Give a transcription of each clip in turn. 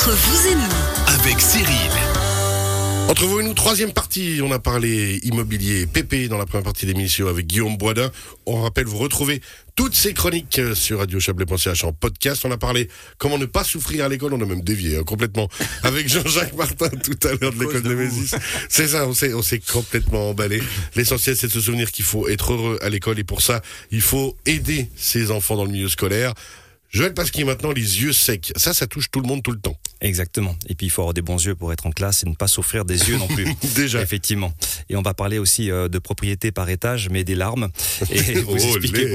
Entre vous et nous, avec Cyril. Entre vous et nous, troisième partie, on a parlé immobilier PP dans la première partie de l'émission avec Guillaume Boisdin. On rappelle, vous retrouvez toutes ces chroniques euh, sur Radio Chablais.ch en podcast. On a parlé comment ne pas souffrir à l'école, on a même dévié hein, complètement avec Jean-Jacques Martin tout à l'heure de l'école de Mésis. C'est ça, on s'est, on s'est complètement emballé. L'essentiel, c'est de se souvenir qu'il faut être heureux à l'école et pour ça, il faut aider ses enfants dans le milieu scolaire. Joël Pasquier maintenant les yeux secs. Ça, ça touche tout le monde tout le temps. Exactement. Et puis il faut avoir des bons yeux pour être en classe et ne pas souffrir des yeux non plus. Déjà. Effectivement. Et on va parler aussi euh, de propriété par étage, mais des larmes. Et vous expliquer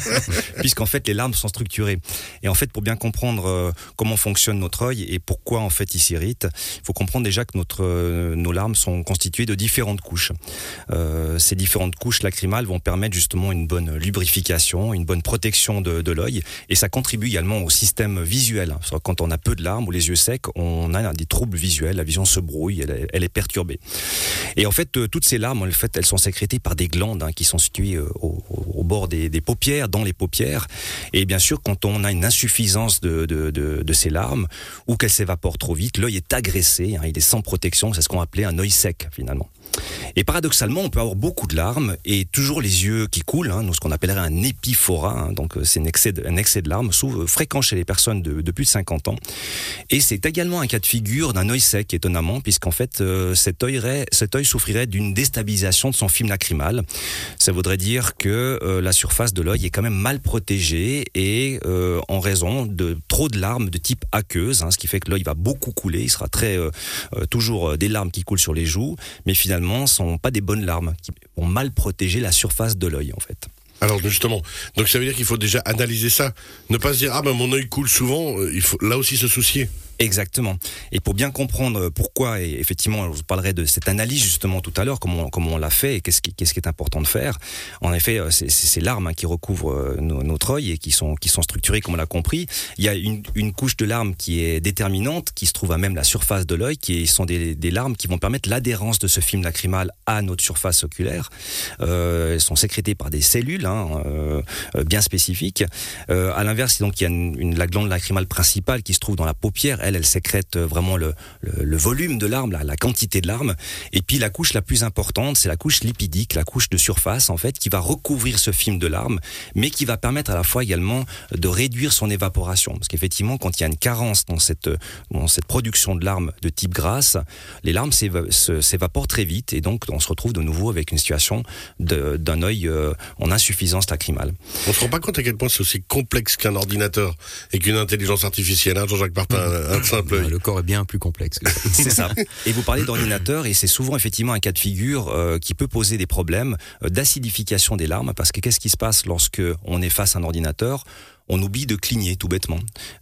puisqu'en fait les larmes sont structurées. Et en fait, pour bien comprendre euh, comment fonctionne notre œil et pourquoi en fait il s'irrite, il faut comprendre déjà que notre euh, nos larmes sont constituées de différentes couches. Euh, ces différentes couches lacrymales vont permettre justement une bonne lubrification, une bonne protection de, de l'œil, et ça contribue également au système visuel. Que Quand on a peu de larmes ou les yeux secs, on a des troubles visuels, la vision se brouille, elle, est- elle est perturbée. Et en fait, euh, toutes ces larmes, en fait, elles sont sécrétées par des glandes hein, qui sont situées euh, au, bord des, paupières, dans les paupières. Et bien sûr, quand on a une insuffisance de ces larmes ou qu'elles s'évaporent trop vite, l'œil est agressé, hein, il est sans protection. C'est ce qu'on appelait un œil sec finalement. Et paradoxalement, on peut avoir beaucoup de larmes et toujours les yeux qui coulent, hein, ce qu'on appellerait un épiphora, hein, donc euh, c'est un excès de, larmes, euh, fréquent chez les personnes de, plus de 50 ans. Et c'est également un cas de figure d'un œil sec, étonnamment, puisqu'en fait, euh, cet, œil, souffrirait d'une déstabilisation de son film lacrymal. Ça voudrait dire que la surface de l'œil est quand même mal protégée et en raison de trop de larmes de type aqueuse, hein, ce qui fait que l'œil va beaucoup couler, il sera très toujours des larmes qui coulent sur les joues, mais finalement, ce sont pas des bonnes larmes qui vont mal protéger la surface de l'œil en fait. Alors justement, donc ça veut dire qu'il faut déjà analyser ça, ne pas se dire ah ben mon œil coule souvent, euh, il faut là aussi se soucier. Exactement. Et pour bien comprendre pourquoi, et effectivement, je vous parlerai de cette analyse justement tout à l'heure, comment, comment on l'a fait et qu'est-ce qui, qu'est-ce qui est important de faire. En effet, euh, c'est c'est ces larmes hein, qui recouvrent euh, no- notre œil et qui sont, qui sont structurées comme on l'a compris. Il y a une, une couche de larmes qui est déterminante, qui se trouve à même la surface de l'œil, qui sont des, des larmes qui vont permettre l'adhérence de ce film lacrymal à notre surface oculaire. Euh, elles sont sécrétées par des cellules hein, bien spécifiques. Euh, à l'inverse, donc il y a une- la glande lacrymale principale qui se trouve dans la paupière. Elle, elle sécrète euh, vraiment le, le, le volume de larmes, la, la quantité de larmes. Et puis la couche la plus importante, c'est la couche lipidique, la couche de surface en fait, qui va recouvrir ce film de larmes, mais qui va permettre à la fois également de réduire son évaporation. Parce qu'effectivement, quand il y a une carence dans cette dans cette production de larmes de type grasse, les larmes s'évaporent très vite et donc on se retrouve de nouveau avec une situation d'un œil euh, en insuffisance lacrymale. On se rend pas compte à quel point c'est aussi complexe qu'un ordinateur et qu'une intelligence artificielle. Hein, Jean-Jacques Martin, un, un simple œil. Le corps est bien plus complexe. que ça. C'est ça. Et vous parlez d'ordinateur, et c'est souvent effectivement un cas de figure euh, qui peut poser des problèmes euh, d'acidification des larmes, parce que qu'est-ce qui se passe lorsque on est face à un ordinateur? On oublie de cligner tout bêtement.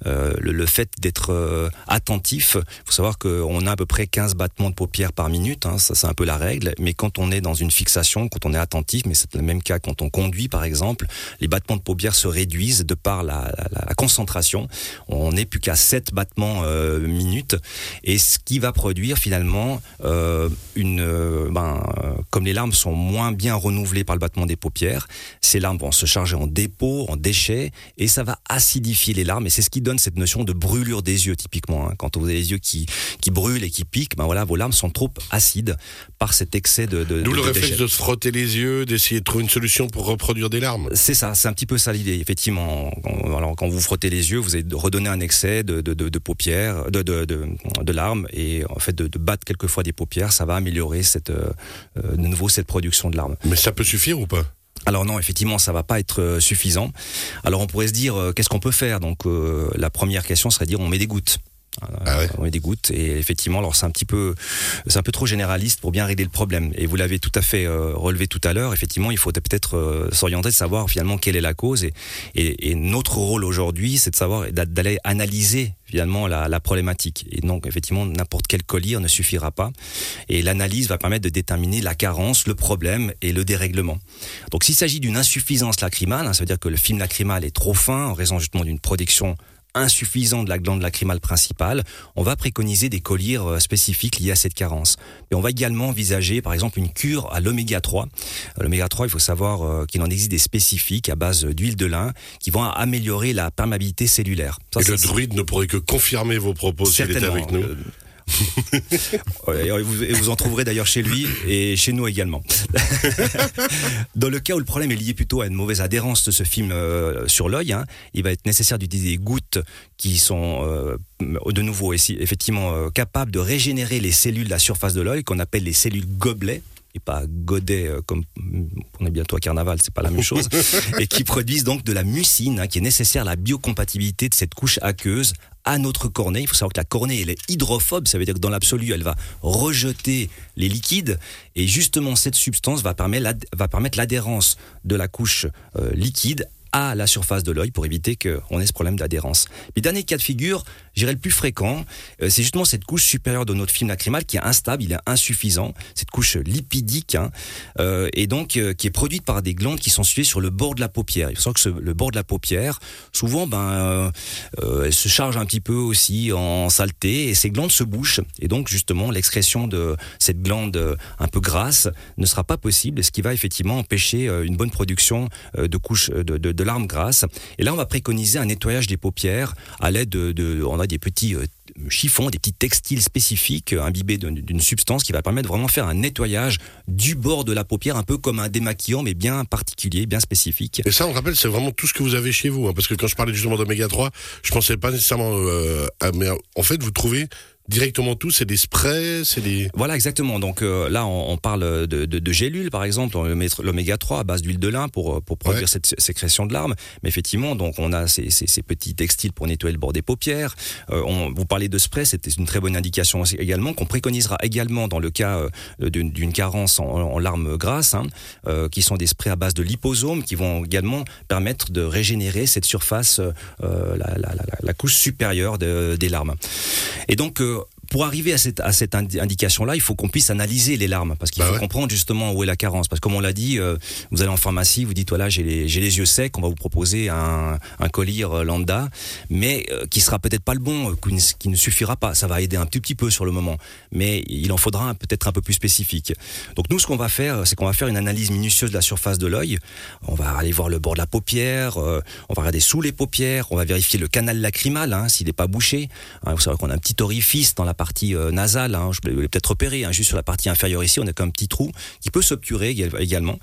Euh, le, le fait d'être euh, attentif, faut savoir qu'on a à peu près 15 battements de paupières par minute, hein, ça c'est un peu la règle, mais quand on est dans une fixation, quand on est attentif, mais c'est le même cas quand on conduit par exemple, les battements de paupières se réduisent de par la, la- la concentration. On n'est plus qu'à 7 battements euh, minute, et ce qui va produire finalement euh, une, euh, ben, euh, comme les larmes sont moins bien renouvelées par le battement des paupières, ces larmes vont se charger en dépôts, en déchets, et ça va acidifier les larmes. Et c'est ce qui donne cette notion de brûlure des yeux typiquement. hein. Quand vous avez les yeux qui, qui brûlent et qui piquent, ben voilà, vos larmes sont trop acides par cet excès de, de, D'où le réflexe déchets. de se frotter les yeux, d'essayer de trouver une solution pour reproduire des larmes. C'est ça, c'est un petit peu ça l'idée. Effectivement, quand, alors, quand vous frottez les yeux, vous allez redonner un excès de, de, paupières, de, de, larmes, et en fait de, de battre quelquefois des paupières, ça va améliorer cette, euh, euh, de nouveau cette production de larmes. Mais ça peut suffire ou pas? Alors non, effectivement, ça va pas être euh, suffisant. Alors on pourrait se dire, euh, qu'est-ce qu'on peut faire? Donc euh, la première question serait de dire, on met des gouttes. Euh, Ah ouais. On met des gouttes et effectivement, alors c'est un petit peu, c'est un peu trop généraliste pour bien régler le problème. Et vous l'avez tout à fait euh, relevé tout à l'heure. Effectivement, il faut peut-être euh, s'orienter de savoir finalement quelle est la cause. Et, et, et notre rôle aujourd'hui, c'est de savoir d'a- d'aller analyser finalement la, la problématique. Et donc effectivement, n'importe quel collier ne suffira pas. Et l'analyse va permettre de déterminer la carence, le problème et le dérèglement. Donc s'il s'agit d'une insuffisance lacrymale, hein, ça veut dire que le film lacrymal est trop fin en raison justement d'une production insuffisant de la glande lacrymale principale, on va préconiser des collyres euh, spécifiques liés à cette carence. Et on va également envisager, par exemple, une cure à l'oméga 3. Euh, l'oméga 3, il faut savoir qu'il en existe des spécifiques à base d'huile de lin qui vont améliorer la perméabilité cellulaire. et le druide ne pourrait que confirmer vos propos s'il était avec nous. vous, en trouverez d'ailleurs chez lui et chez nous également. Dans le cas où le problème est lié plutôt à une mauvaise adhérence de ce film euh, sur l'œil, hein, il va être nécessaire d'utiliser des gouttes qui sont euh, de nouveau effectivement euh, capables de régénérer les cellules de la surface de l'œil qu'on appelle les cellules gobelets et pas godet comme on est bientôt à carnaval, c'est pas la même chose, et qui produisent donc de la mucine hein, qui est nécessaire à la biocompatibilité de cette couche aqueuse à notre cornée. Il faut savoir que la cornée, elle est hydrophobe, ça veut dire que dans l'absolu, elle va rejeter les liquides, et justement cette substance va permettre l'adhérence de la couche euh, liquide à la surface de l'œil pour éviter qu'on ait ce problème d'adhérence. Puis dernier cas de figure, j'irai le plus fréquent, euh, c'est justement cette couche supérieure de notre film lacrymal qui est instable, il est insuffisant, cette couche lipidique, hein, euh, et donc euh, qui est produite par des glandes qui sont situées sur le bord de la paupière. Il faut savoir que le bord de la paupière, souvent, ben, elle se charge un petit peu aussi en saleté, et ces glandes se bouchent, et donc justement l'excrétion de cette glande un peu grasse ne sera pas possible, ce qui va effectivement empêcher une bonne production de couches de, de, de l'arme grasse. Et là, on va préconiser un nettoyage des paupières à l'aide de, on a des petits euh, chiffons, des petits textiles spécifiques euh, imbibés d'une substance qui va permettre vraiment faire un nettoyage du bord de la paupière, un peu comme un démaquillant, mais bien particulier, bien spécifique. Et ça, on rappelle, c'est vraiment tout ce que vous avez chez vous, hein, parce que quand je parlais justement d'oméga 3, je pensais pas nécessairement, euh, mais en fait, vous trouvez directement tout C'est des sprays C'est des... Voilà, exactement. Donc euh, là, on, parle de, de, de, gélules, par exemple, l'oméga 3 à base d'huile de lin pour, pour produire cette sécrétion de larmes. Mais effectivement, donc on a ces, ces, ces, petits textiles pour nettoyer le bord des paupières. Euh, on, vous parlez de spray, c'était une très bonne indication aussi, également, qu'on préconisera également dans le cas euh, d'une carence en, en, larmes grasses, hein, euh, qui sont des sprays à base de liposomes, qui vont également permettre de régénérer cette surface, la, la, la, la, couche supérieure de, des larmes. Et donc, pour arriver à cette, à cette indication-là, il faut qu'on puisse analyser les larmes, parce qu'il bah faut comprendre justement où est la carence. Parce que comme on l'a dit, euh, vous allez en pharmacie, vous dites voilà, j'ai les, yeux secs, on va vous proposer un, un collier euh, lambda, mais euh, qui sera peut-être pas le bon, qui ne, suffira pas. Ça va aider un tout petit peu sur le moment, mais il en faudra peut-être un peu plus spécifique. Donc nous, ce qu'on va faire, c'est qu'on va faire une analyse minutieuse de la surface de l'œil. On va aller voir le bord de la paupière, on va regarder sous les paupières, on va vérifier le canal lacrymal, hein, s'il n'est pas bouché. Hein, vous savez qu'on a un petit orifice dans la partie euh, nasale, hein, je l'ai peut-être repéré, hein, juste sur la partie inférieure ici, on a un petit trou qui peut s'obturer également.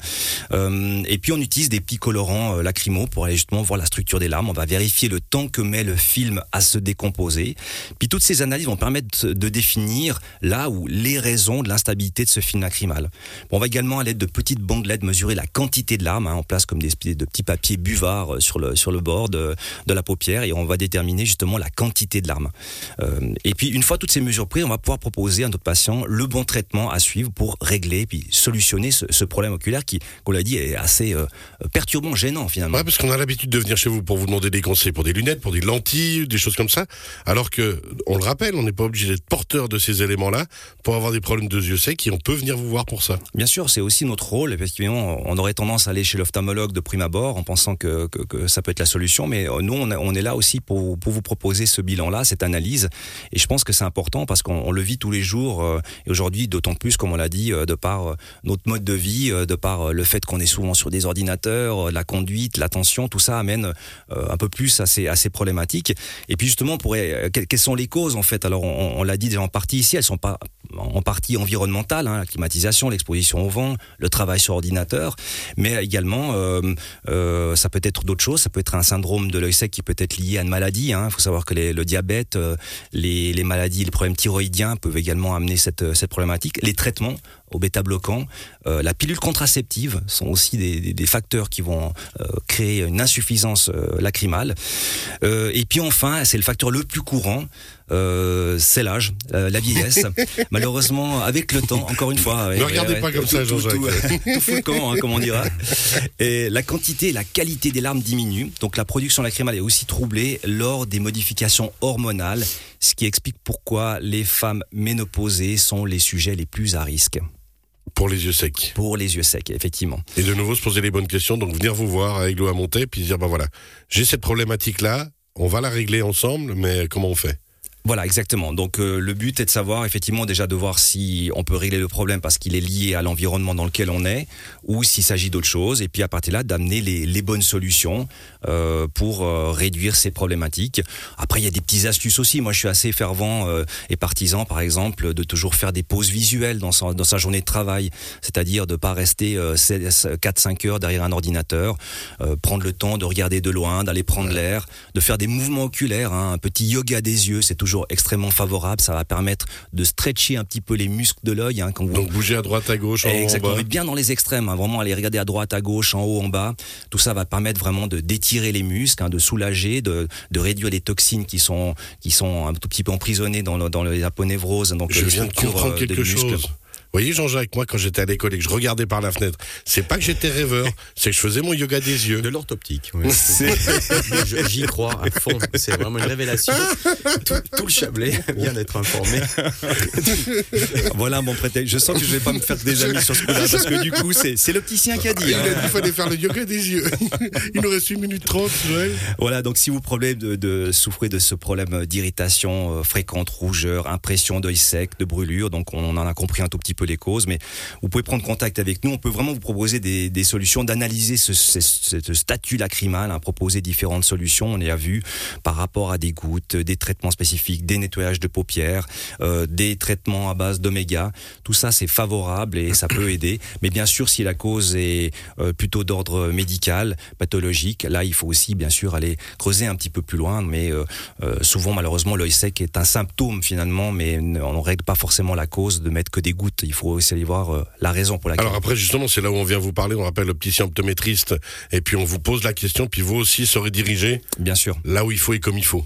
Euh, et puis on utilise des petits colorants euh, lacrymaux pour aller justement voir la structure des larmes. On va vérifier le temps que met le film à se décomposer. Puis toutes ces analyses vont permettre de définir là où les raisons de l'instabilité de ce film lacrymal. on va également à l'aide de petites bandelettes mesurer la quantité de larmes hein, en place comme des de petits papiers buvards sur le bord de la paupière et on va déterminer justement la quantité de larmes. et puis une fois toutes ces mesures prises, on va pouvoir proposer à notre patient le bon traitement à suivre pour régler puis solutionner ce, problème oculaire qui, qu'on l'a dit, est assez euh, perturbant, gênant finalement. Ouais, parce qu'on a l'habitude de venir chez vous pour vous demander des conseils pour des lunettes, pour des lentilles, des choses comme ça, alors que, on le rappelle, on n'est pas obligé d'être porteur de ces éléments-là pour avoir des problèmes de yeux secs et on peut venir vous voir pour ça. Bien sûr, c'est aussi notre rôle. Effectivement, on aurait tendance à aller chez l'ophtalmologue de prime abord en pensant que, que, ça peut être la solution, mais euh, nous, on, on est là aussi pour, pour vous proposer ce bilan-là, cette analyse. Et je pense que c'est important parce qu'on le vit tous les jours. Euh, et aujourd'hui, d'autant plus, comme on l'a dit, euh, de par euh, notre mode de vie, de par le fait qu'on est souvent sur des ordinateurs, la conduite, l'attention, tout ça amène un peu plus à ces, problématiques. Et puis justement, pour, quelles sont les causes en fait? Alors, on, l'a dit déjà en partie ici, elles sont pas en partie environnementales, hein, la climatisation, l'exposition au vent, le travail sur ordinateur, mais également, ça peut être d'autres choses. Ça peut être un syndrome de l'œil sec qui peut être lié à une maladie. Hein. Il faut savoir que les, le diabète, les, les maladies, les problèmes thyroïdiens peuvent également amener cette, cette problématique. Les traitements au bêta-bloquant, euh, la pilule contraceptive sont aussi des, des, facteurs qui vont euh, créer une insuffisance euh, lacrymale. et puis enfin, c'est le facteur le plus courant, c'est l'âge, la vieillesse. Malheureusement, avec le temps, encore une fois. Ne regardez pas comme ça, Jean-Jacques. Tout, tout, tout camp, hein, comme on dira. Et la quantité et la qualité des larmes diminuent, donc la production lacrymale est aussi troublée lors des modifications hormonales, ce qui explique pourquoi les femmes ménopausées sont les sujets les plus à risque. Pour les yeux secs. Pour les yeux secs, effectivement. Et de nouveau se poser les bonnes questions, donc venir vous voir avec l'eau à monter, puis dire, ben voilà, j'ai cette problématique-là, On va la régler ensemble, mais comment on fait? Voilà, exactement. Donc euh, le but est de savoir effectivement déjà de voir si on peut régler le problème parce qu'il est lié à l'environnement dans lequel on est, ou s'il s'agit d'autre chose, et puis à partir de là d'amener les, les bonnes solutions euh, pour euh, réduire ces problématiques. Après, il y a des petites astuces aussi. Moi, je suis assez fervent et partisan, par exemple, de toujours faire des pauses visuelles dans sa, dans sa journée de travail, c'est-à-dire de pas rester 4-5 heures derrière un ordinateur, prendre le temps de regarder de loin, d'aller prendre l'air, de faire des mouvements oculaires, hein, un petit yoga des yeux, c'est toujours extrêmement favorable. Ça va permettre de stretcher un petit peu les muscles de l'œil. Hein, quand vous... Donc bouger à droite, à gauche, en haut, en Exactement, bas. mais bien dans les extrêmes, hein, vraiment aller regarder à droite, à gauche, en haut, en bas. Tout ça va permettre vraiment de d'étirer les muscles, hein, de soulager, de, de réduire les toxines qui sont qui sont un tout petit peu emprisonnées dans, le, dans les aponévroses, donc Je les viens de comprendre euh, quelque chose. Vous voyez Jean-Jacques, moi quand j'étais à l'école et que je regardais par la fenêtre, c'est pas que j'étais rêveur, c'est que je faisais mon yoga des yeux. De l'orthoptique, oui. J'y crois à fond. C'est vraiment une révélation. Tout, tout le Chablais vient d'être informé. Voilà mon prétexte. Je sens que je vais pas me faire des amis sur ce coup-là parce que du coup c'est l'opticien qui a dit. Il hein. a dit qu'il fallait faire le yoga des yeux. Il nous reste une minute trente, Joël. Voilà, donc si vous problème de, de souffrez de ce problème d'irritation euh, fréquente, rougeur, impression d'œil sec, de brûlure, donc on en a compris un tout petit peu les causes, mais vous pouvez prendre contact avec nous. On peut vraiment vous proposer des, solutions, d'analyser ce, statut lacrymal, hein, proposer différentes solutions. On y a vu par rapport à des gouttes, des traitements spécifiques, des nettoyages de paupières, euh, des traitements à base d'oméga. Tout ça, c'est favorable et ça peut aider. Mais bien sûr, si la cause est euh, plutôt d'ordre médical, pathologique, là, il faut aussi, bien sûr, aller creuser un petit peu plus loin. Mais euh, souvent, malheureusement, l'œil sec est un symptôme finalement, mais on ne règle pas forcément la cause de mettre que des gouttes. Il faut aussi aller voir euh, la raison pour laquelle. Alors après, justement, c'est là où on vient vous parler. On rappelle l'opticien optométriste. Et puis on vous pose la question. Puis vous aussi serez dirigé bien sûr. là où il faut et comme il faut.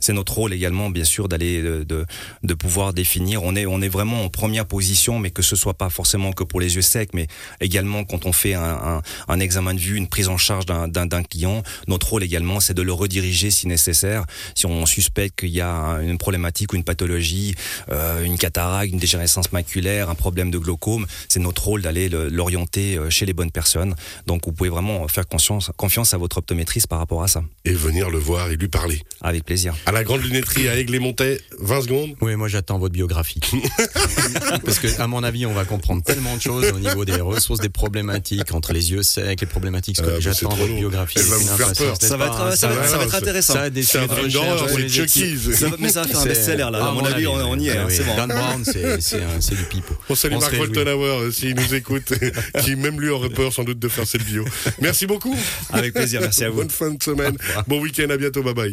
C'est notre rôle également, bien sûr, d'aller de, de, pouvoir définir. On est on est vraiment en première position, mais que ce soit pas forcément que pour les yeux secs, mais également quand on fait un, un, un examen de vue, une prise en charge d'un client. Notre rôle également, c'est de le rediriger si nécessaire. Si on suspecte qu'il y a une problématique ou une pathologie, euh, une cataracte, une dégénérescence maculaire, un problème de glaucome, c'est notre rôle d'aller le- l'orienter euh, chez les bonnes personnes. Donc vous pouvez vraiment faire confiance confiance à votre optométriste par rapport à ça. Et venir le voir et lui parler. Avec plaisir. À la grande lunetterie à Aigle-les-Montaies, 20 secondes. Oui, moi j'attends votre biographie. Parce que, à mon avis, on va comprendre tellement de choses au niveau des ressources, des problématiques entre les yeux secs, les problématiques. Euh, bah, j'attends votre biographie. Elle va vous faire peur. Ça va être ça va, va, ça va être intéressant. Ça a des C'est un sujets de va- mais ça va faire un best-seller là. À à mon avis, on, y est. Ah hein, oui, c'est bon. Dan Brown, c'est du pipeau. On salue Marc. Woltenhauer, s'il nous écoute, qui même lui aurait peur sans doute de faire cette bio. Merci beaucoup. Avec plaisir. Merci à vous. Bonne fin de semaine. Bon week-end, à bientôt, bye bye.